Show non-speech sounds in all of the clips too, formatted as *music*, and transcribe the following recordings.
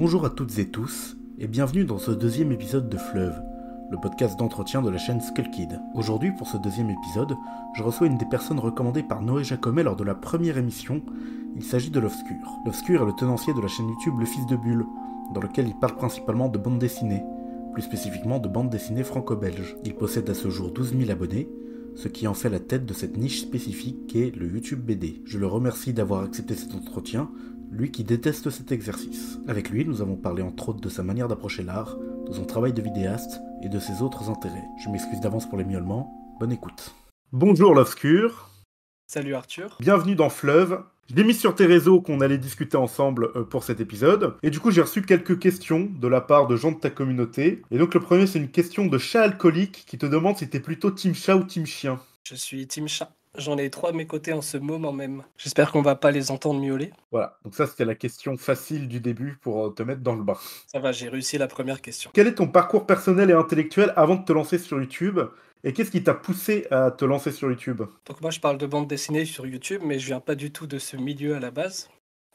Bonjour à toutes et tous, et bienvenue dans ce deuxième épisode de Fleuve, le podcast d'entretien de la chaîne Skull Kid. Aujourd'hui, pour ce deuxième épisode, je reçois une des personnes recommandées par Noé Jacomet lors de la première émission. Il s'agit de l'Obscur. L'Obscur est le tenancier de la chaîne YouTube Le Fils de Bulle, dans lequel il parle principalement de bande dessinée, plus spécifiquement de bande dessinée franco-belge. Il possède à ce jour 12 000 abonnés, ce qui en fait la tête de cette niche spécifique qu'est le YouTube BD. Je le remercie d'avoir accepté cet entretien, lui qui déteste cet exercice. Avec lui, nous avons parlé entre autres de sa manière d'approcher l'art, de son travail de vidéaste et de ses autres intérêts. Je m'excuse d'avance pour les miaulements. Bonne écoute. Bonjour l'Obscur. Salut Arthur. Bienvenue dans Fleuve. Je l'ai mis sur tes réseaux qu'on allait discuter ensemble euh, pour cet épisode. Et du coup, j'ai reçu quelques questions de la part de gens de ta communauté. Et donc, le premier, c'est une question de chat alcoolique qui te demande si t'es plutôt team chat ou team chien. Je suis Team Chat. J'en ai trois à mes côtés en ce moment même. J'espère qu'on va pas les entendre miauler. Voilà, donc ça c'était la question facile du début pour euh, te mettre dans le bain. Ça va, j'ai réussi la première question. Quel est ton parcours personnel et intellectuel avant de te lancer sur YouTube? Et qu'est-ce qui t'a poussé à te lancer sur YouTube? Donc moi je parle de bande dessinée sur YouTube, mais je viens pas du tout de ce milieu à la base.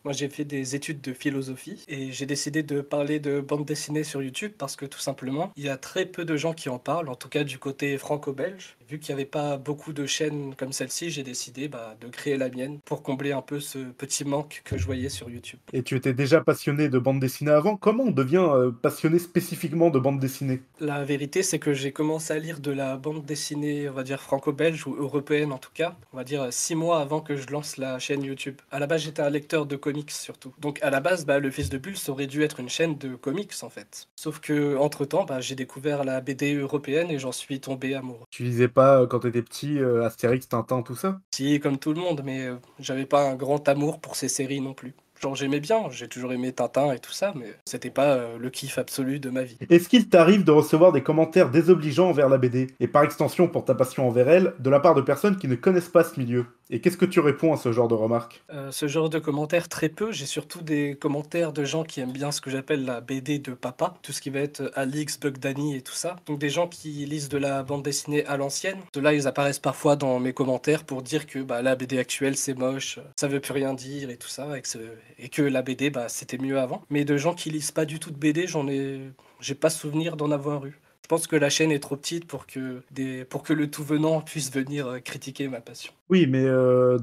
Moi j'ai fait des études de philosophie et j'ai décidé de parler de bande dessinée sur YouTube parce que tout simplement il y a très peu de gens qui en parlent, en tout cas du côté franco-belge. Vu qu'il n'y avait pas beaucoup de chaînes comme celle-ci, j'ai décidé bah, de créer la mienne pour combler un peu ce petit manque que je voyais sur YouTube. Et tu étais déjà passionné de bande dessinée avant Comment on devient euh, passionné spécifiquement de bande dessinée? La vérité, c'est que j'ai commencé à lire de la bande dessinée, on va dire franco-belge ou européenne en tout cas, on va dire euh, six mois avant que je lance la chaîne YouTube. À la base, j'étais un lecteur de comics surtout. Donc à la base, bah, le Fils de Bulle ça aurait dû être une chaîne de comics en fait. Sauf que entre temps, bah, j'ai découvert la BD européenne et j'en suis tombé amoureux. Tu lisais pas euh, quand t'étais petit euh, Astérix, Tintin, tout ça? Si, comme tout le monde, mais euh, j'avais pas un grand amour pour ces séries non plus. Genre j'aimais bien, j'ai toujours aimé Tintin et tout ça, mais c'était pas euh, le kiff absolu de ma vie. Est-ce qu'il t'arrive de recevoir des commentaires désobligeants envers la BD Et par extension, pour ta passion envers elle, de la part de personnes qui ne connaissent pas ce milieu? Et qu'est-ce que tu réponds à ce genre de remarques? Euh, ce genre de commentaires, très peu. J'ai surtout des commentaires de gens qui aiment bien ce que j'appelle la BD de papa, tout ce qui va être Alix, Bug Danny et tout ça. Donc des gens qui lisent de la bande dessinée à l'ancienne. De là, ils apparaissent parfois dans mes commentaires pour dire que bah, la BD actuelle c'est moche, ça veut plus rien dire et tout ça, et que, et que la BD bah, c'était mieux avant. Mais de gens qui lisent pas du tout de BD, j'en ai, j'ai pas souvenir d'en avoir eu. Je pense que la chaîne est trop petite pour que, pour que le tout venant puisse venir euh, critiquer ma passion. Oui, mais euh,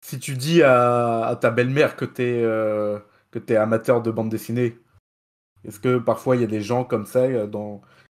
si tu dis à, ta belle-mère que t'es euh, que t'es amateur de bande dessinée, est-ce que parfois il y a des gens comme ça euh,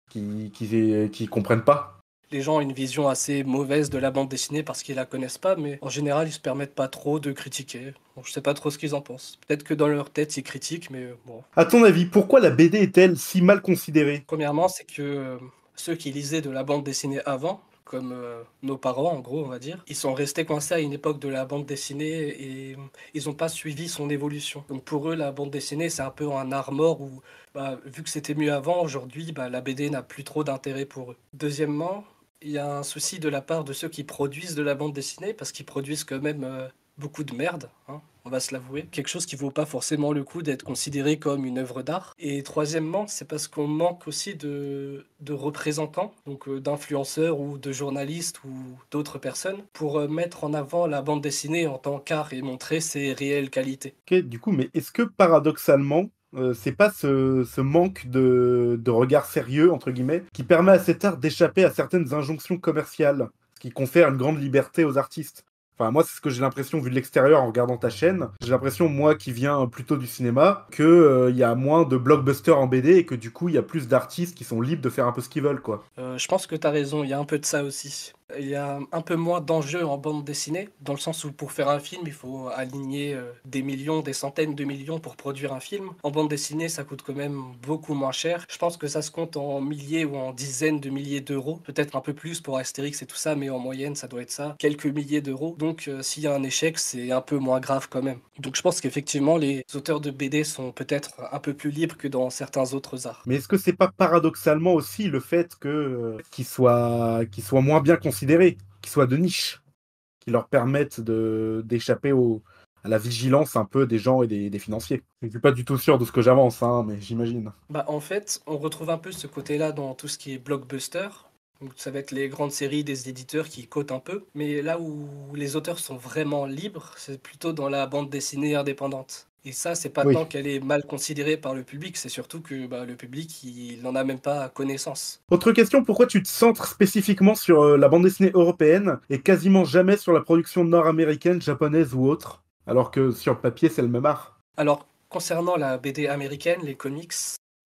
qui, qui, qui comprennent pas? Les gens ont une vision assez mauvaise de la bande dessinée parce qu'ils la connaissent pas, mais en général, ils se permettent pas trop de critiquer. Bon, je sais pas trop ce qu'ils en pensent. Peut-être que dans leur tête, ils critiquent, mais euh, bon. À ton avis, pourquoi la BD est-elle si mal considérée? Premièrement, c'est que euh, ceux qui lisaient de la bande dessinée avant, comme euh, nos parents, en gros, on va dire, ils sont restés coincés à une époque de la bande dessinée et euh, ils n'ont pas suivi son évolution. Donc pour eux, la bande dessinée, c'est un peu un art mort où, bah, vu que c'était mieux avant, aujourd'hui, bah, la BD n'a plus trop d'intérêt pour eux. Deuxièmement, il y a un souci de la part de ceux qui produisent de la bande dessinée parce qu'ils produisent quand même euh, beaucoup de merde, hein, on va se l'avouer. Quelque chose qui vaut pas forcément le coup d'être considéré comme une œuvre d'art. Et troisièmement, c'est parce qu'on manque aussi de, représentants, donc euh, d'influenceurs ou de journalistes ou d'autres personnes, pour euh, mettre en avant la bande dessinée en tant qu'art et montrer ses réelles qualités. Ok, du coup, mais est-ce que paradoxalement, euh, c'est pas ce, ce manque de, de regard sérieux, entre guillemets, qui permet à cet art d'échapper à certaines injonctions commerciales, ce qui confère une grande liberté aux artistes Enfin, moi, c'est ce que j'ai l'impression, vu de l'extérieur, en regardant ta chaîne. J'ai l'impression, moi, qui viens plutôt du cinéma, qu'il euh, y a moins de blockbusters en BD et que du coup, il y a plus d'artistes qui sont libres de faire un peu ce qu'ils veulent, quoi. Euh, je pense que tu as raison, il y a un peu de ça aussi. Il y a un peu moins d'enjeux en bande dessinée, dans le sens où pour faire un film, il faut aligner euh, des millions, des centaines de millions pour produire un film. En bande dessinée, ça coûte quand même beaucoup moins cher. Je pense que ça se compte en milliers ou en dizaines de milliers d'euros, peut-être un peu plus pour Astérix et tout ça, mais en moyenne, ça doit être ça, quelques milliers d'euros. Donc euh, s'il y a un échec, c'est un peu moins grave quand même. Donc je pense qu'effectivement, les auteurs de BD sont peut-être un peu plus libres que dans certains autres arts. Mais est-ce que c'est pas paradoxalement aussi le fait que euh, qu'ils soient, moins bien considérés, qu'ils soient de niche, qui leur permettent d'échapper à la vigilance un peu des gens et des, financiers. Je suis pas du tout sûr de ce que j'avance, hein, mais j'imagine. Bah en fait, on retrouve un peu ce côté-là dans tout ce qui est blockbuster. Donc ça va être les grandes séries des éditeurs qui cotent un peu. Mais là où les auteurs sont vraiment libres, c'est plutôt dans la bande dessinée indépendante. Et ça, c'est pas tant qu'elle est mal considérée par le public, c'est surtout que bah, le public, il n'en a même pas connaissance. Autre question, pourquoi tu te centres spécifiquement sur euh, la bande dessinée européenne et quasiment jamais sur la production nord-américaine, japonaise ou autre Alors que sur le papier, c'est le même art? Alors, concernant la BD américaine, les comics,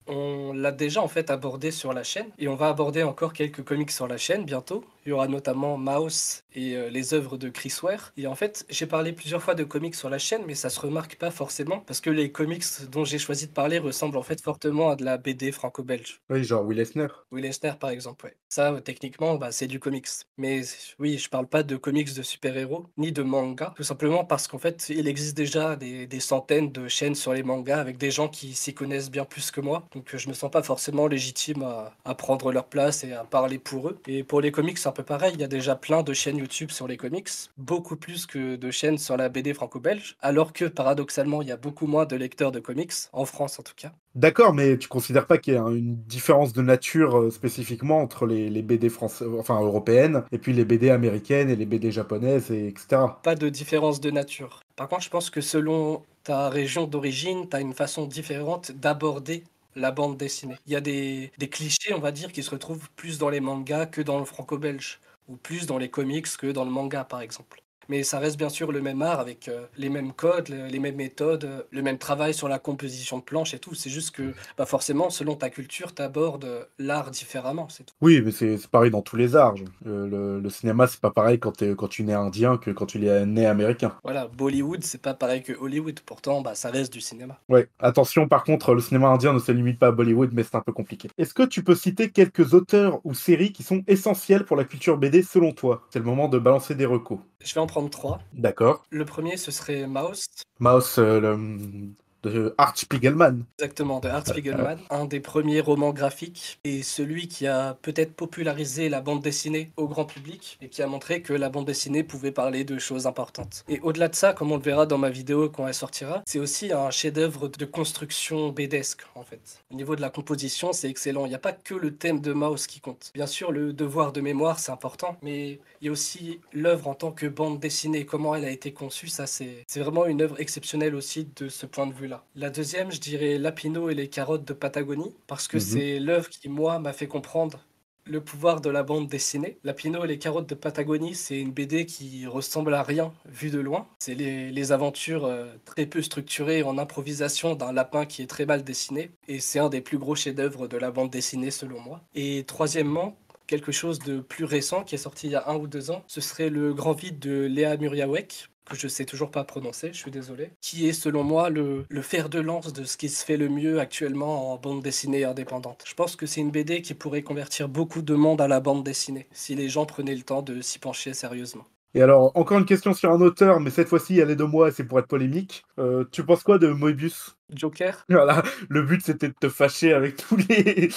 on l'a déjà en fait abordé sur la chaîne et on va aborder encore quelques comics sur la chaîne bientôt. Il y aura notamment Mouse et euh, les œuvres de Chris Ware. Et en fait, j'ai parlé plusieurs fois de comics sur la chaîne, mais ça se remarque pas forcément parce que les comics dont j'ai choisi de parler ressemblent en fait fortement à de la BD franco-belge. Oui, genre Will Eisner. Will Eisner, par exemple, ouais. Ça, techniquement, bah, c'est du comics. Mais oui, je parle pas de comics de super-héros ni de manga, tout simplement parce qu'en fait, il existe déjà des, centaines de chaînes sur les mangas avec des gens qui s'y connaissent bien plus que moi. Donc, je me sens pas forcément légitime à, à prendre leur place et à parler pour eux. Et pour les comics, c'est un peu pareil. Il y a déjà plein de chaînes YouTube sur les comics, beaucoup plus que de chaînes sur la BD franco-belge, alors que paradoxalement, il y a beaucoup moins de lecteurs de comics, en France en tout cas. D'accord, mais tu considères pas qu'il y a une différence de nature euh, spécifiquement entre les, BD enfin européennes, et puis les BD américaines et les BD japonaises, et etc. Pas de différence de nature. Par contre, je pense que selon ta région d'origine, tu as une façon différente d'aborder la bande dessinée. Il y a des, clichés, on va dire, qui se retrouvent plus dans les mangas que dans le franco-belge ou plus dans les comics que dans le manga par exemple mais ça reste bien sûr le même art avec euh, les mêmes codes, les mêmes méthodes, euh, le même travail sur la composition de planche et tout. C'est juste que bah forcément, selon ta culture, tu abordes euh, l'art différemment. C'est tout. Oui, mais c'est pareil dans tous les arts. Le, le, cinéma, c'est pas pareil quand, es, quand tu nais indien que quand tu es né américain. Voilà, Bollywood, c'est pas pareil que Hollywood. Pourtant, bah, ça reste du cinéma. Ouais, attention, par contre, le cinéma indien ne se limite pas à Bollywood, mais c'est un peu compliqué. Est-ce que tu peux citer quelques auteurs ou séries qui sont essentiels pour la culture BD selon toi? C'est le moment de balancer des recos. Je vais en prendre trois. D'accord. Le premier, ce serait Mouse. Mouse, euh, le de Art Spiegelman. Exactement, de Art Spiegelman, un des premiers romans graphiques et celui qui a peut-être popularisé la bande dessinée au grand public et qui a montré que la bande dessinée pouvait parler de choses importantes. Et au-delà de ça, comme on le verra dans ma vidéo quand elle sortira, c'est aussi un chef-d'œuvre de construction bédesque en fait. Au niveau de la composition, c'est excellent. Il n'y a pas que le thème de Mouse qui compte. Bien sûr, le devoir de mémoire, c'est important, mais il y a aussi l'œuvre en tant que bande dessinée, comment elle a été conçue, ça c'est vraiment une œuvre exceptionnelle aussi de ce point de vue la deuxième, je dirais Lapino et les carottes de Patagonie, parce que mhm. c'est l'œuvre qui, moi, m'a fait comprendre le pouvoir de la bande dessinée. Lapino et les carottes de Patagonie, c'est une BD qui ressemble à rien vu de loin. C'est les, aventures euh, très peu structurées en improvisation d'un lapin qui est très mal dessiné. Et c'est un des plus gros chefs-d'œuvre de la bande dessinée selon moi. Et troisièmement, quelque chose de plus récent qui est sorti il y a un ou deux ans, ce serait Le Grand Vide de Léa Muriawek, que je sais toujours pas prononcer, je suis désolé, qui est selon moi le, le, fer de lance de ce qui se fait le mieux actuellement en bande dessinée indépendante. Je pense que c'est une BD qui pourrait convertir beaucoup de monde à la bande dessinée, si les gens prenaient le temps de s'y pencher sérieusement. Et alors, encore une question sur un auteur, mais cette fois-ci, elle est de moi, c'est pour être polémique. Euh, tu penses quoi de Moebius? Joker? Voilà, le but c'était de te fâcher avec tous les,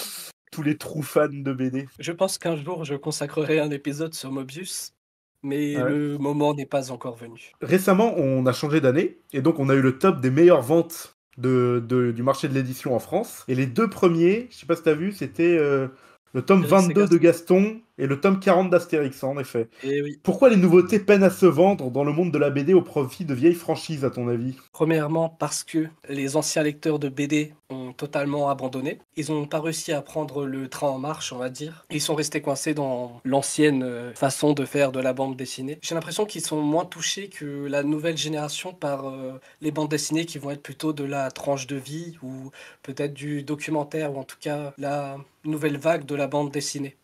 tous les trous fans de BD. Je pense qu'un jour, je consacrerai un épisode sur Moebius mais le moment n'est pas encore venu. Récemment, on a changé d'année, et donc on a eu le top des meilleures ventes de, du marché de l'édition en France. Et les deux premiers, je sais pas si tu as vu, c'était euh, le tome 22 de Gaston et le tome 40 d'Astérix, en effet. Et eh oui. Pourquoi les nouveautés peinent à se vendre dans le monde de la BD au profit de vieilles franchises, à ton avis? Premièrement, parce que les anciens lecteurs de BD ont totalement abandonné. Ils n'ont pas réussi à prendre le train en marche, on va dire. Ils sont restés coincés dans l'ancienne euh, façon de faire de la bande dessinée. J'ai l'impression qu'ils sont moins touchés que la nouvelle génération par euh, les bandes dessinées qui vont être plutôt de la tranche de vie ou peut-être du documentaire ou en tout cas la nouvelle vague de la bande dessinée.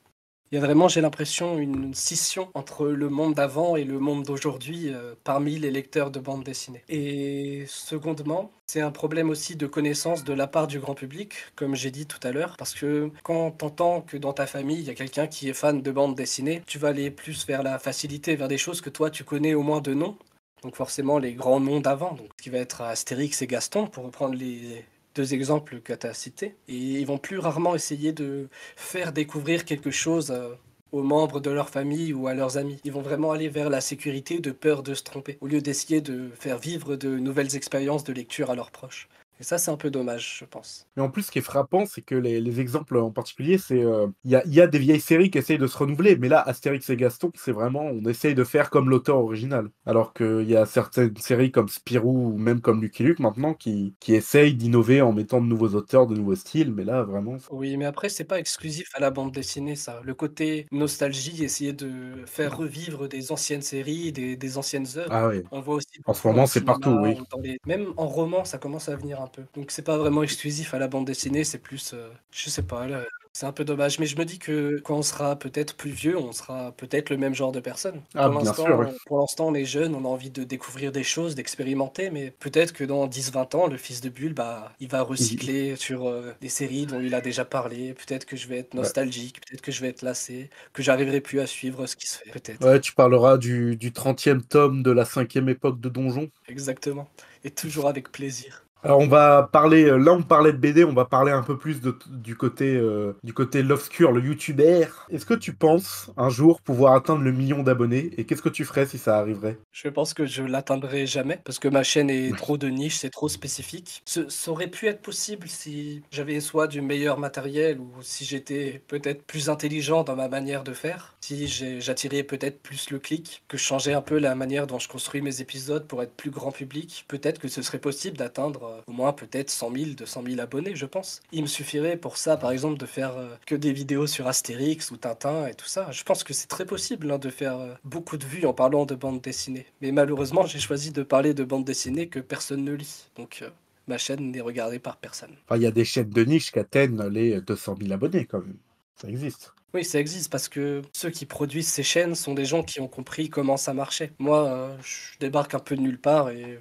Il y a vraiment, j'ai l'impression, une scission entre le monde d'avant et le monde d'aujourd'hui euh, parmi les lecteurs de bande dessinée. Et secondement, c'est un problème aussi de connaissance de la part du grand public, comme j'ai dit tout à l'heure, parce que quand t'entends que dans ta famille, il y a quelqu'un qui est fan de bande dessinée, tu vas aller plus vers la facilité, vers des choses que toi tu connais au moins de nom. Donc forcément les grands noms d'avant, donc qui va être Astérix et Gaston, pour reprendre les, deux exemples que tu as cités. Et ils vont plus rarement essayer de faire découvrir quelque chose euh, aux membres de leur famille ou à leurs amis. Ils vont vraiment aller vers la sécurité de peur de se tromper, au lieu d'essayer de faire vivre de nouvelles expériences de lecture à leurs proches. Et ça, c'est un peu dommage, je pense. Mais en plus, ce qui est frappant, c'est que les, les exemples en particulier, c'est euh, il y, a, y, a, des vieilles séries qui essayent de se renouveler, mais là, Astérix et Gaston, c'est vraiment on essaye de faire comme l'auteur original. Alors qu'il y a certaines séries comme Spirou ou même comme Lucky Luke maintenant qui, qui essayent d'innover en mettant de nouveaux auteurs, de nouveaux styles, mais là, vraiment. Oui, mais après, c'est pas exclusif à la bande dessinée, ça. Le côté nostalgie, essayer de faire revivre des anciennes séries, des, des anciennes œuvres. Ah oui. On voit aussi. En ce moment, c'est partout, oui. Les... Même en roman, ça commence à venir un peu. Donc c'est pas vraiment exclusif à la bande dessinée, c'est plus, euh, je sais pas, là, c'est un peu dommage, mais je me dis que quand on sera peut-être plus vieux, on sera peut-être le même genre de personne. Ah, pour l'instant, pour l'instant, on est jeune, on a envie de découvrir des choses, d'expérimenter, mais peut-être que dans 10-20 ans, le fils de Bulle, bah, il va recycler sur euh, des séries dont il a déjà parlé. Peut-être que je vais être nostalgique, peut-être que je vais être lassé, que j'arriverai plus à suivre ce qui se fait. Peut-être. Ouais, tu parleras du, du 30e tome de la cinquième époque de Donjon. Exactement, et toujours avec plaisir. Alors on va parler, euh, là on parlait de BD, on va parler un peu plus de, du côté euh, du côté l'obscur, le youtubeur. Est-ce que tu penses un jour pouvoir atteindre le million d'abonnés? Et qu'est-ce que tu ferais si ça arriverait? Je pense que je l'atteindrai jamais parce que ma chaîne est trop de niche, c'est trop spécifique. ça aurait pu être possible si j'avais soit du meilleur matériel ou si j'étais peut-être plus intelligent dans ma manière de faire, si j'attirais peut-être plus le clic, que je changeais un peu la manière dont je construis mes épisodes pour être plus grand public, peut-être que ce serait possible d'atteindre au moins peut-être 100 000, 200 000 abonnés, je pense. Il me suffirait pour ça, par exemple, de faire euh, que des vidéos sur Astérix ou Tintin et tout ça. Je pense que c'est très possible hein, de faire euh, beaucoup de vues en parlant de bande dessinée. Mais malheureusement, j'ai choisi de parler de bande dessinée que personne ne lit. Donc ma chaîne n'est regardée par personne. Il y a des chaînes de niche qui atteignent les 200 000 abonnés quand même. Ça existe. Oui, ça existe parce que ceux qui produisent ces chaînes sont des gens qui ont compris comment ça marchait. Moi, je débarque un peu de nulle part et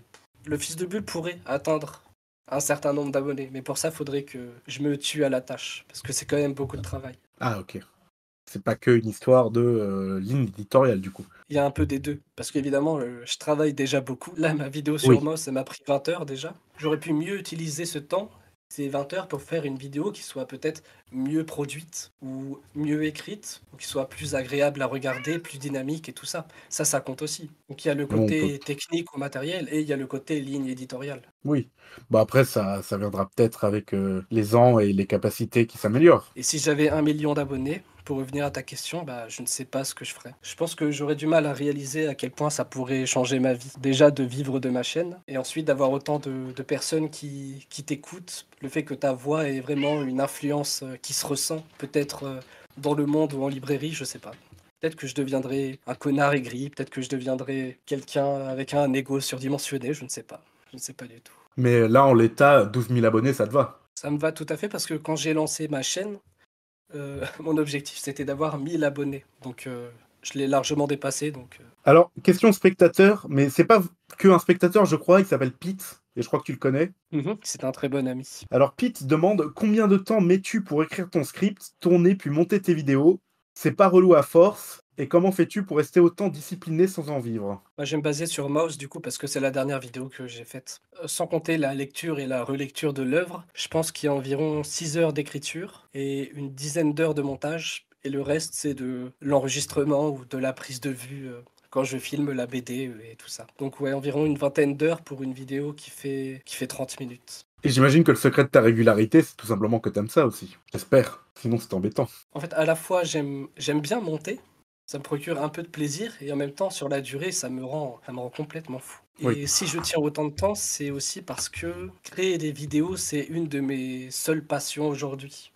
le fils de Bulle pourrait atteindre un certain nombre d'abonnés. Mais pour ça, il faudrait que je me tue à la tâche, parce que c'est quand même beaucoup de travail. Ah, ok. C'est pas que une histoire de euh, ligne éditoriale, du coup. Il y a un peu des deux. Parce qu'évidemment, euh, je travaille déjà beaucoup. Là, ma vidéo sur oui. ça m'a pris 20 heures déjà. J'aurais pu mieux utiliser ce temps c'est 20 heures pour faire une vidéo qui soit peut-être mieux produite ou mieux écrite, ou qui soit plus agréable à regarder, plus dynamique et tout ça. Ça, ça compte aussi. Donc il y a le côté technique ou matériel et il y a le côté ligne éditoriale. Oui. Bon après, ça, ça viendra peut-être avec euh, les ans et les capacités qui s'améliorent. Et si j'avais un million d'abonnés, pour revenir à ta question, bah, je ne sais pas ce que je ferais. Je pense que j'aurais du mal à réaliser à quel point ça pourrait changer ma vie. Déjà de vivre de ma chaîne, et ensuite d'avoir autant de, de, personnes qui, qui t'écoutent. Le fait que ta voix ait vraiment une influence euh, qui se ressent, peut-être euh, dans le monde ou en librairie, je sais pas. Peut-être que je deviendrai un connard aigri, peut-être que je deviendrai quelqu'un avec un ego surdimensionné, je ne sais pas. Je ne sais pas du tout. Mais là, en l'état, 12 000 abonnés, ça te va? Ça me va tout à fait parce que quand j'ai lancé ma chaîne, euh, *laughs* mon objectif, c'était d'avoir 1000 abonnés. Donc, euh, je l'ai largement dépassé. Donc, euh... Alors, question spectateur, mais c'est pas que un spectateur, je crois, il s'appelle Pete, et je crois que tu le connais. Mmh c'est un très bon ami. Alors, Pete demande combien de temps mets-tu pour écrire ton script, tourner puis monter tes vidéos? C'est pas relou à force et comment fais-tu pour rester autant discipliné sans en vivre? Moi, Je vais me baser sur Mouse du coup parce que c'est la dernière vidéo que j'ai faite. Euh, sans compter la lecture et la relecture de l'œuvre, je pense qu'il y a environ 6 heures d'écriture et une dizaine d'heures de montage. Et le reste, c'est de l'enregistrement ou de la prise de vue euh, quand je filme la BD et tout ça. Donc ouais, environ une vingtaine d'heures pour une vidéo qui fait, qui fait 30 minutes. Et j'imagine que le secret de ta régularité, c'est tout simplement que t'aimes ça aussi. J'espère. Sinon, c'est embêtant. En fait, à la fois, j'aime bien monter, ça me procure un peu de plaisir et en même temps sur la durée ça me rend ça me rend complètement fou. Et Oui. si je tiens autant de temps, c'est aussi parce que créer des vidéos, c'est une de mes seules passions aujourd'hui.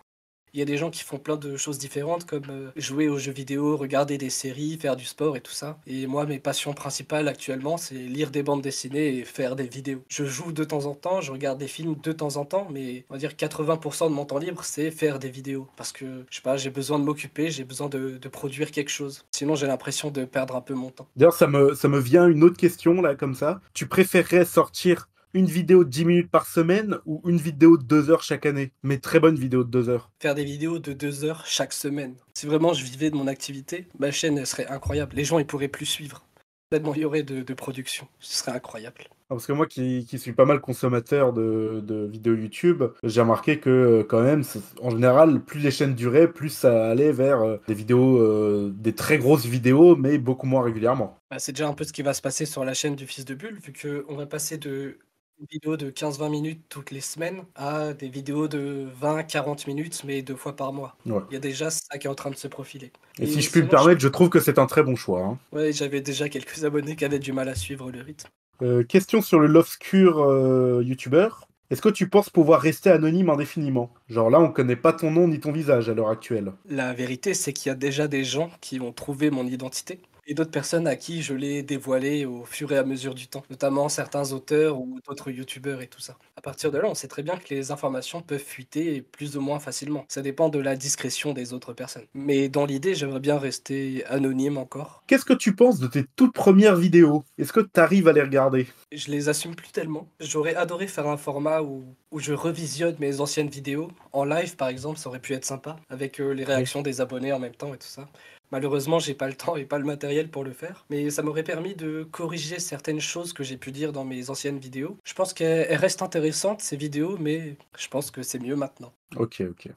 Il y a des gens qui font plein de choses différentes comme euh, jouer aux jeux vidéo, regarder des séries, faire du sport et tout ça. Et moi, mes passions principales actuellement, c'est lire des bandes dessinées et faire des vidéos. Je joue de temps en temps, je regarde des films de temps en temps, mais on va dire 80% de mon temps libre, c'est faire des vidéos. Parce que, je sais pas, j'ai besoin de m'occuper, j'ai besoin de, produire quelque chose. Sinon, j'ai l'impression de perdre un peu mon temps. D'ailleurs, ça me, ça me vient une autre question, là, comme ça. Tu préférerais sortir une vidéo de 10 minutes par semaine ou une vidéo de 2 heures chaque année? Mais très bonne vidéo de 2 heures. Faire des vidéos de 2 heures chaque semaine. Si vraiment je vivais de mon activité, ma chaîne elle serait incroyable. Les gens ils pourraient plus suivre. Tellement il y aurait de, de production. Ce serait incroyable. Ah, Parce que moi qui, qui suis pas mal consommateur de, de vidéos YouTube, j'ai remarqué que euh, quand même, en général, plus les chaînes duraient, plus ça allait vers euh, des vidéos, euh, des très grosses vidéos, mais beaucoup moins régulièrement. Bah, c'est déjà un peu ce qui va se passer sur la chaîne du Fils de Bulle, vu qu'on va passer de une vidéo de 15-20 minutes toutes les semaines à des vidéos de 20-40 minutes, mais deux fois par mois. Ouais. Il y a déjà ça qui est en train de se profiler. Et, Et si je puis me permettre, je trouve que c'est un très bon choix. hein. Ouais, j'avais déjà quelques *laughs* abonnés qui avaient du mal à suivre le rythme. Euh, question sur le l'obscur euh, youtubeur. Est-ce que tu penses pouvoir rester anonyme indéfiniment? Genre là, on connaît pas ton nom ni ton visage à l'heure actuelle. La vérité, c'est qu'il y a déjà des gens qui ont trouvé mon identité et d'autres personnes à qui je l'ai dévoilée au fur et à mesure du temps, notamment certains auteurs ou d'autres youtubeurs et tout ça. À partir de là, on sait très bien que les informations peuvent fuiter plus ou moins facilement. Ça dépend de la discrétion des autres personnes. Mais dans l'idée, j'aimerais bien rester anonyme encore. Qu'est-ce que tu penses de tes toutes premières vidéos? Est-ce que tu arrives à les regarder? Je les assume plus tellement. J'aurais adoré faire un format où, où je revisionne mes anciennes vidéos. En live, par exemple, ça aurait pu être sympa, avec euh, les réactions des abonnés en même temps et tout ça. Malheureusement, j'ai pas le temps et pas le matériel pour le faire, mais ça m'aurait permis de corriger certaines choses que j'ai pu dire dans mes anciennes vidéos. Je pense qu'elles elles restent intéressantes, ces vidéos, mais je pense que c'est mieux maintenant. Ok, ok.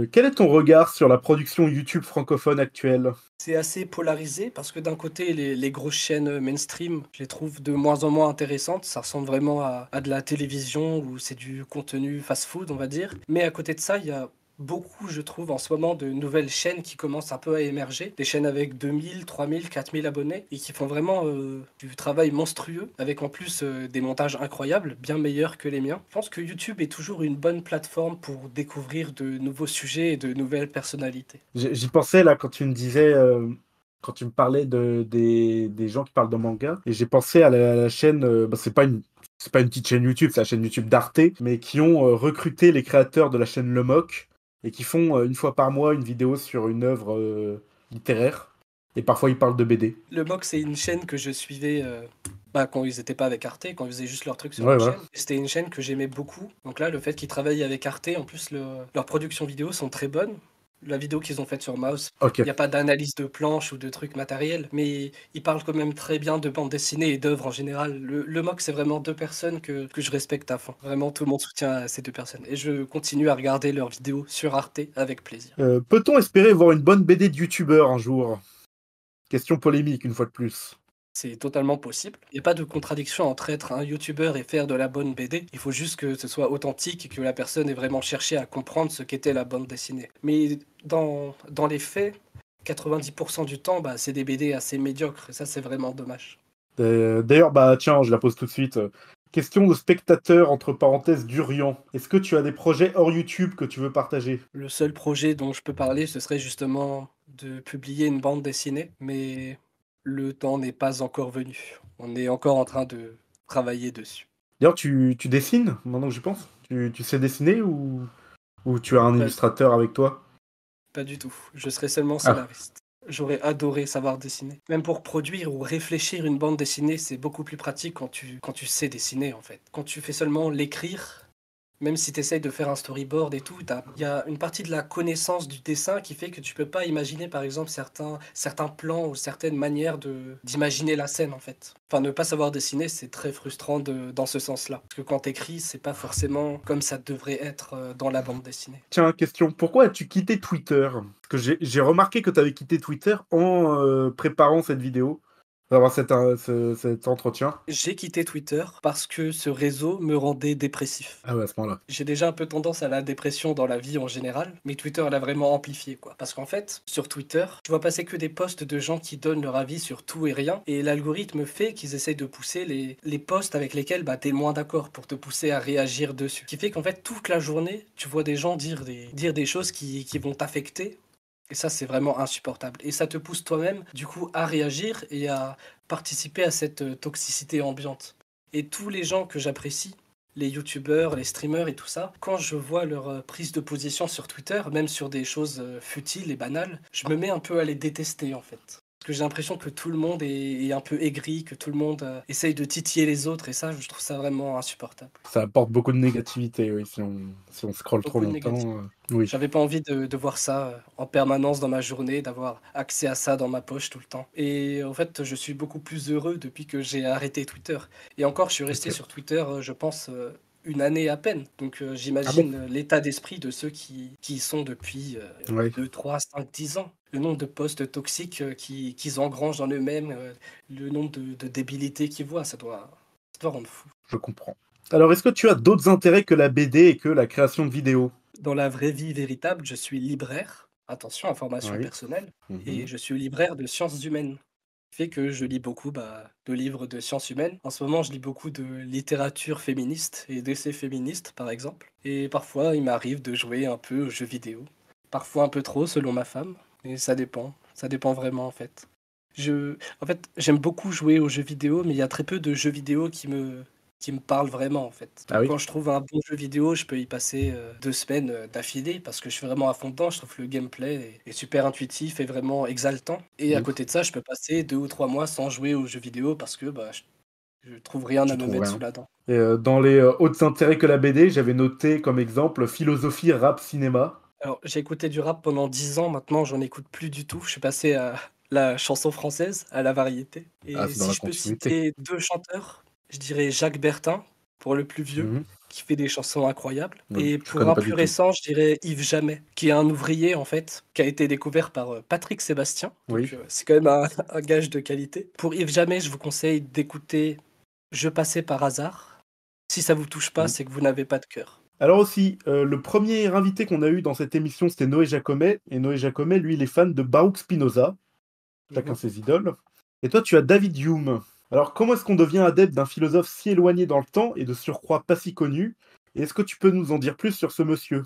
Euh, Quel est ton regard sur la production YouTube francophone actuelle? C'est assez polarisé parce que d'un côté, les, les grosses chaînes mainstream, je les trouve de moins en moins intéressantes. Ça ressemble vraiment à, à de la télévision ou c'est du contenu fast-food, on va dire. Mais à côté de ça, il y a beaucoup, je trouve, en ce moment, de nouvelles chaînes qui commencent un peu à émerger. Des chaînes avec 2000, 3000, 4000 abonnés et qui font vraiment euh, du travail monstrueux, avec en plus euh, des montages incroyables, bien meilleurs que les miens. Je pense que YouTube est toujours une bonne plateforme pour découvrir de nouveaux sujets et de nouvelles personnalités. J'y pensais là quand tu me disais, euh, quand tu me parlais de, des, des gens qui parlent de manga, et j'ai pensé à la, chaîne, euh, bah, c'est pas une. C'est pas une petite chaîne YouTube, c'est la chaîne YouTube d'Arte, mais qui ont recruté les créateurs de la chaîne Le Moc et qui font euh, une fois par mois une vidéo sur une œuvre euh, littéraire. Et parfois ils parlent de BD. Le Mock, c'est une chaîne que je suivais euh, bah, quand ils n'étaient pas avec Arte, quand ils faisaient juste leur truc sur Ouais, la chaîne. C'était une chaîne que j'aimais beaucoup. Donc là, le fait qu'ils travaillent avec Arte, en plus, le- leurs productions vidéo sont très bonnes. La vidéo qu'ils ont faite sur Mouse, il n'y a pas d'analyse de planches ou de trucs matériels, mais ils parlent quand même très bien de bande dessinée et d'œuvres en général. Le, le Mock, c'est vraiment deux personnes que, que je respecte à fond. Vraiment, tout le monde soutient ces deux personnes. Et je continue à regarder leurs vidéos sur Arte avec plaisir. Euh, Peut-on espérer voir une bonne BD de youtubeur un jour? Question polémique une fois de plus. C'est totalement possible. Il n'y a pas de contradiction entre être un youtubeur et faire de la bonne BD. Il faut juste que ce soit authentique et que la personne ait vraiment cherché à comprendre ce qu'était la bande dessinée. Mais dans, dans les faits, 90% du temps, bah, c'est des BD assez médiocres. Et ça, c'est vraiment dommage. Euh, D'ailleurs, bah tiens, je la pose tout de suite. Question de spectateur, entre parenthèses, Durian. Est-ce que tu as des projets hors YouTube que tu veux partager? Le seul projet dont je peux parler, ce serait justement de publier une bande dessinée. Mais le temps n'est pas encore venu. On est encore en train de travailler dessus. D'ailleurs, tu, tu dessines, maintenant que j'y pense tu, tu sais dessiner ou, ou tu as un illustrateur avec toi? Pas du tout. Je serais seulement Ah. scénariste. J'aurais adoré savoir dessiner. Même pour produire ou réfléchir une bande dessinée, c'est beaucoup plus pratique quand tu, quand tu sais dessiner en fait. Quand tu fais seulement l'écrire, même si tu essayes de faire un storyboard et tout, il y a une partie de la connaissance du dessin qui fait que tu peux pas imaginer par exemple certains, plans ou certaines manières d'imaginer la scène en fait. Enfin, ne pas savoir dessiner, c'est très frustrant dans ce sens-là. Parce que quand t'écris, c'est pas forcément comme ça devrait être euh, dans la bande dessinée. Tiens, question. Pourquoi as-tu quitté Twitter? Parce que j'ai- j'ai remarqué que tu avais quitté Twitter en euh, préparant cette vidéo, avoir cet, euh, ce- cet entretien. J'ai quitté Twitter parce que ce réseau me rendait dépressif. Ah ouais, à ce moment-là. J'ai déjà un peu tendance à la dépression dans la vie en général, mais Twitter l'a vraiment amplifié quoi. Parce qu'en fait, sur Twitter, je vois passer que des posts de gens qui donnent leur avis sur tout et rien, et l'algorithme fait qu'ils essayent de pousser les, les posts avec lesquels bah, t'es moins d'accord pour te pousser à réagir dessus. Ce qui fait qu'en fait, toute la journée, tu vois des gens dire des, dire des choses qui, qui vont t'affecter. Et ça, c'est vraiment insupportable. Et ça te pousse toi-même, du coup, à réagir et à participer à cette euh, toxicité ambiante. Et tous les gens que j'apprécie, les youtubeurs, les streamers et tout ça, quand je vois leur euh, prise de position sur Twitter, même sur des choses euh, futiles et banales, je me mets un peu à les détester en fait. Parce que j'ai l'impression que tout le monde est, est un peu aigri, que tout le monde euh, essaye de titiller les autres, et ça, je trouve ça vraiment insupportable. Ça apporte beaucoup de négativité, oui, si on, si on scrolle trop longtemps. euh, oui. J'avais pas envie de, de voir ça euh, en permanence dans ma journée, d'avoir accès à ça dans ma poche tout le temps. Et en fait, je suis beaucoup plus heureux depuis que j'ai arrêté Twitter. Et encore, je suis resté sur Twitter, euh, je pense, euh, une année à peine. Donc euh, j'imagine l'état d'esprit de ceux qui, qui y sont depuis euh, Ouais. 2, 3, 5, 10 ans. Le nombre de postes toxiques euh, qui- qu'ils engrangent en eux-mêmes, euh, le nombre de, de débilités qu'ils voient, ça doit, ça doit rendre fou. Je comprends. Alors, est-ce que tu as d'autres intérêts que la BD et que la création de vidéos? Dans la vraie vie véritable, je suis libraire. Attention, information Oui. personnelle. Mhm. Et je suis libraire de sciences humaines. Fait que je lis beaucoup bah, de livres de sciences humaines. En ce moment, je lis beaucoup de littérature féministe et d'essais féministes, par exemple. Et parfois, il m'arrive de jouer un peu aux jeux vidéo. Parfois un peu trop, selon ma femme. Et ça dépend. Ça dépend vraiment, en fait. Je... En fait, j'aime beaucoup jouer aux jeux vidéo, mais il y a très peu de jeux vidéo qui me, qui me parlent vraiment, en fait. Ah oui Quand je trouve un bon jeu vidéo, je peux y passer euh, deux semaines euh, d'affilée parce que je suis vraiment à fond dedans. Je trouve que le gameplay est, est super intuitif et vraiment exaltant. Et à Mhm. côté de ça, je peux passer deux ou trois mois sans jouer aux jeux vidéo parce que bah, je, je trouve rien à me mettre rien. sous la dent. Et, euh, Dans les euh, autres intérêts que la BD, j'avais noté comme exemple philosophie, rap, cinéma. Alors, j'ai écouté du rap pendant 10 ans, maintenant j'en écoute plus du tout. Je suis passé à la chanson française, à la variété. Et Ah, c'est dans si la je peux continuité. citer deux chanteurs, je dirais Jacques Bertin, pour le plus vieux, Mhm. qui fait des chansons incroyables. Et je pour connais un pas plus du tout. récent, je dirais Yves Jamais, qui est un ouvrier en fait, qui a été découvert par euh, Patrick Sébastien. Donc Oui. euh, c'est quand même un, *laughs* un gage de qualité. Pour Yves Jamais, je vous conseille d'écouter Je passais par hasard. Si ça vous touche pas, Mhm. c'est que vous n'avez pas de cœur. Alors aussi, euh, le premier invité qu'on a eu dans cette émission, c'était Noé Jacomet. Et Noé Jacomet, lui, il est fan de Baruch Spinoza. Chacun ses idoles. Et toi, tu as David Hume. Alors, comment est-ce qu'on devient adepte d'un philosophe si éloigné dans le temps et de surcroît pas si connu? Et est-ce que tu peux nous en dire plus sur ce monsieur?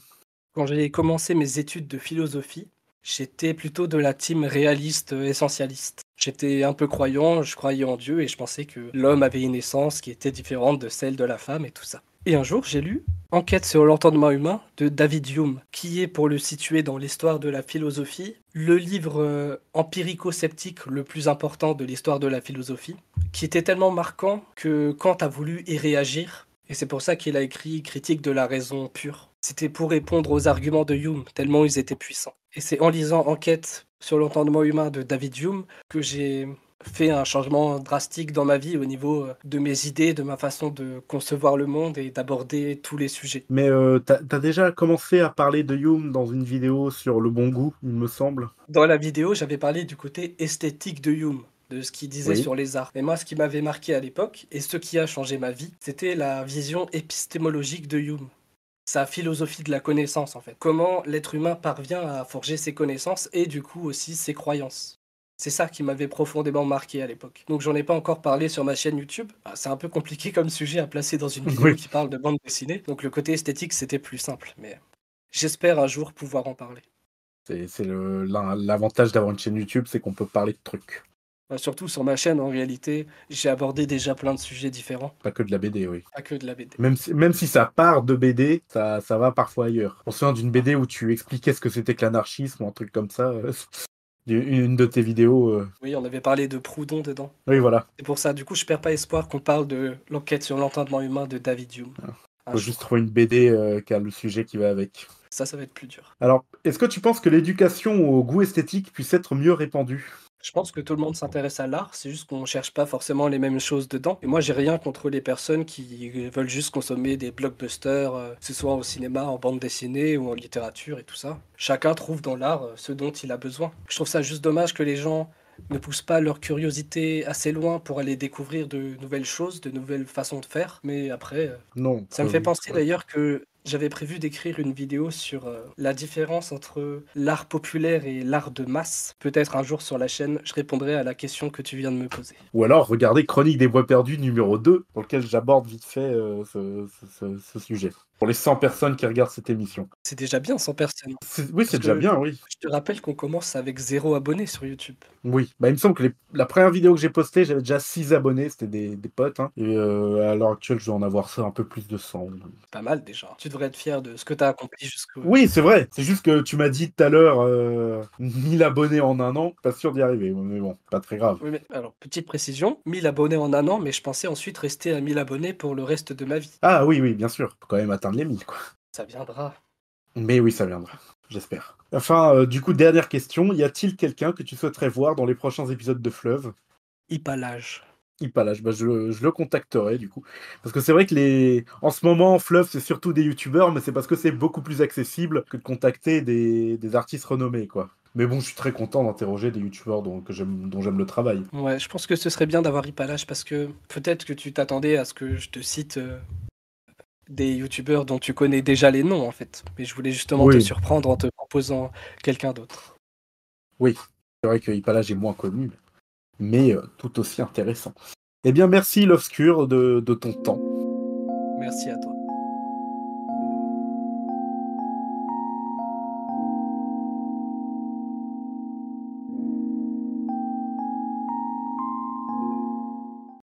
Quand j'ai commencé mes études de philosophie, j'étais plutôt de la team réaliste euh, essentialiste. J'étais un peu croyant, je croyais en Dieu et je pensais que l'homme avait une essence qui était différente de celle de la femme et tout ça. Et un jour, j'ai lu Enquête sur l'entendement humain de David Hume, qui est, pour le situer dans l'histoire de la philosophie, le livre euh, empirico-sceptique le plus important de l'histoire de la philosophie, qui était tellement marquant que Kant a voulu y réagir, et c'est pour ça qu'il a écrit Critique de la raison pure. C'était pour répondre aux arguments de Hume, tellement ils étaient puissants. Et c'est en lisant Enquête sur l'entendement humain de David Hume que j'ai fait un changement drastique dans ma vie au niveau euh, de mes idées, de ma façon de concevoir le monde et d'aborder tous les sujets. Mais euh, t'as as déjà commencé à parler de Hume dans une vidéo sur le bon goût, il me semble. Dans la vidéo, j'avais parlé du côté esthétique de Hume, de ce qu'il disait Oui. sur les arts. Et moi, ce qui m'avait marqué à l'époque, et ce qui a changé ma vie, c'était la vision épistémologique de Hume. Sa philosophie de la connaissance, en fait. Comment l'être humain parvient à forger ses connaissances et du coup aussi ses croyances. C'est ça qui m'avait profondément marqué à l'époque. Donc j'en ai pas encore parlé sur ma chaîne YouTube. Ah, C'est un peu compliqué comme sujet à placer dans une *laughs* vidéo Oui. qui parle de bande dessinée. Donc le côté esthétique, c'était plus simple. Mais j'espère un jour pouvoir en parler. C'est l'avantage d'avoir une chaîne YouTube, c'est qu'on peut parler de trucs. Bah, surtout sur ma chaîne, en réalité, j'ai abordé déjà plein de sujets différents, Pas que de la BD, oui. pas que de la BD. Même si, même si ça part de BD, ça, ça va parfois ailleurs. On se souvient d'une BD où tu expliquais ce que c'était que l'anarchisme ou un truc comme ça. euh, *laughs* Une de tes vidéos. euh, Oui, on avait parlé de Proudhon dedans. Oui, voilà. C'est pour ça, du coup, je perds pas espoir qu'on parle de l'enquête sur l'entendement humain de David Hume. Un Faut jour. juste trouver une BD euh, qui a le sujet qui va avec. Ça, ça va être plus dur. Alors, est-ce que tu penses que l'éducation au goût esthétique puisse être mieux répandue? Je pense que tout le monde s'intéresse à l'art, c'est juste qu'on cherche pas forcément les mêmes choses dedans. Et moi, j'ai rien contre les personnes qui veulent juste consommer des blockbusters, euh, que ce soit au cinéma, en bande dessinée ou en littérature et tout ça. Chacun trouve dans l'art euh, ce dont il a besoin. Je trouve ça juste dommage que les gens ne poussent pas leur curiosité assez loin pour aller découvrir de nouvelles choses, de nouvelles façons de faire. Mais après, euh, Non. ça me fait penser d'ailleurs que j'avais prévu d'écrire une vidéo sur euh, la différence entre l'art populaire et l'art de masse. Peut-être un jour sur la chaîne, je répondrai à la question que tu viens de me poser. Ou alors, regardez Chronique des Bois Perdus numéro 2, pour lequel j'aborde vite fait euh, ce, ce- ce- ce sujet. Pour les 100 personnes qui regardent cette émission. C'est déjà bien 100 personnes. Oui, c'est déjà bien, oui. Je te rappelle qu'on commence avec zéro abonné sur YouTube. Oui, bah, il me semble que les- la première vidéo que j'ai postée, j'avais déjà 6 abonnés, c'était des, des potes. hein. Et euh, à l'heure actuelle, je dois en avoir ça un peu plus de 100. Pas mal déjà. Tu devrais être fier de ce que tu as accompli jusqu'au. Oui, c'est vrai. C'est juste que tu m'as dit tout à l'heure euh, *laughs* 1000 abonnés en un an. Pas sûr d'y arriver, mais bon, pas très grave. Oui, mais alors, petite précision, 1000 abonnés en un an, mais je pensais ensuite rester à 1000 abonnés pour le reste de ma vie. Ah oui, oui, bien sûr. Faut quand même atteindre les 1000, quoi. Ça viendra. Mais oui, ça viendra. J'espère. Enfin, euh, du coup, dernière question. Y a-t-il quelqu'un que tu souhaiterais voir dans les prochains épisodes de Fleuve? Hypalage. Ipalage, bah, je, je le contacterai du coup. Parce que c'est vrai que les. En ce moment, Fleuve, c'est surtout des youtubeurs, mais c'est parce que c'est beaucoup plus accessible que de contacter des, des artistes renommés, quoi. Mais bon, je suis très content d'interroger des youtubeurs dont, j'aime- dont j'aime le travail. Ouais, je pense que ce serait bien d'avoir Hypalage parce que peut-être que tu t'attendais à ce que je te cite euh, des youtubeurs dont tu connais déjà les noms en fait. Mais je voulais justement te surprendre en te proposant quelqu'un d'autre. Oui, c'est vrai que Ipalage est moins connu, mais euh, tout aussi intéressant. Eh bien, merci l'Obscur de, de ton temps. Merci à toi.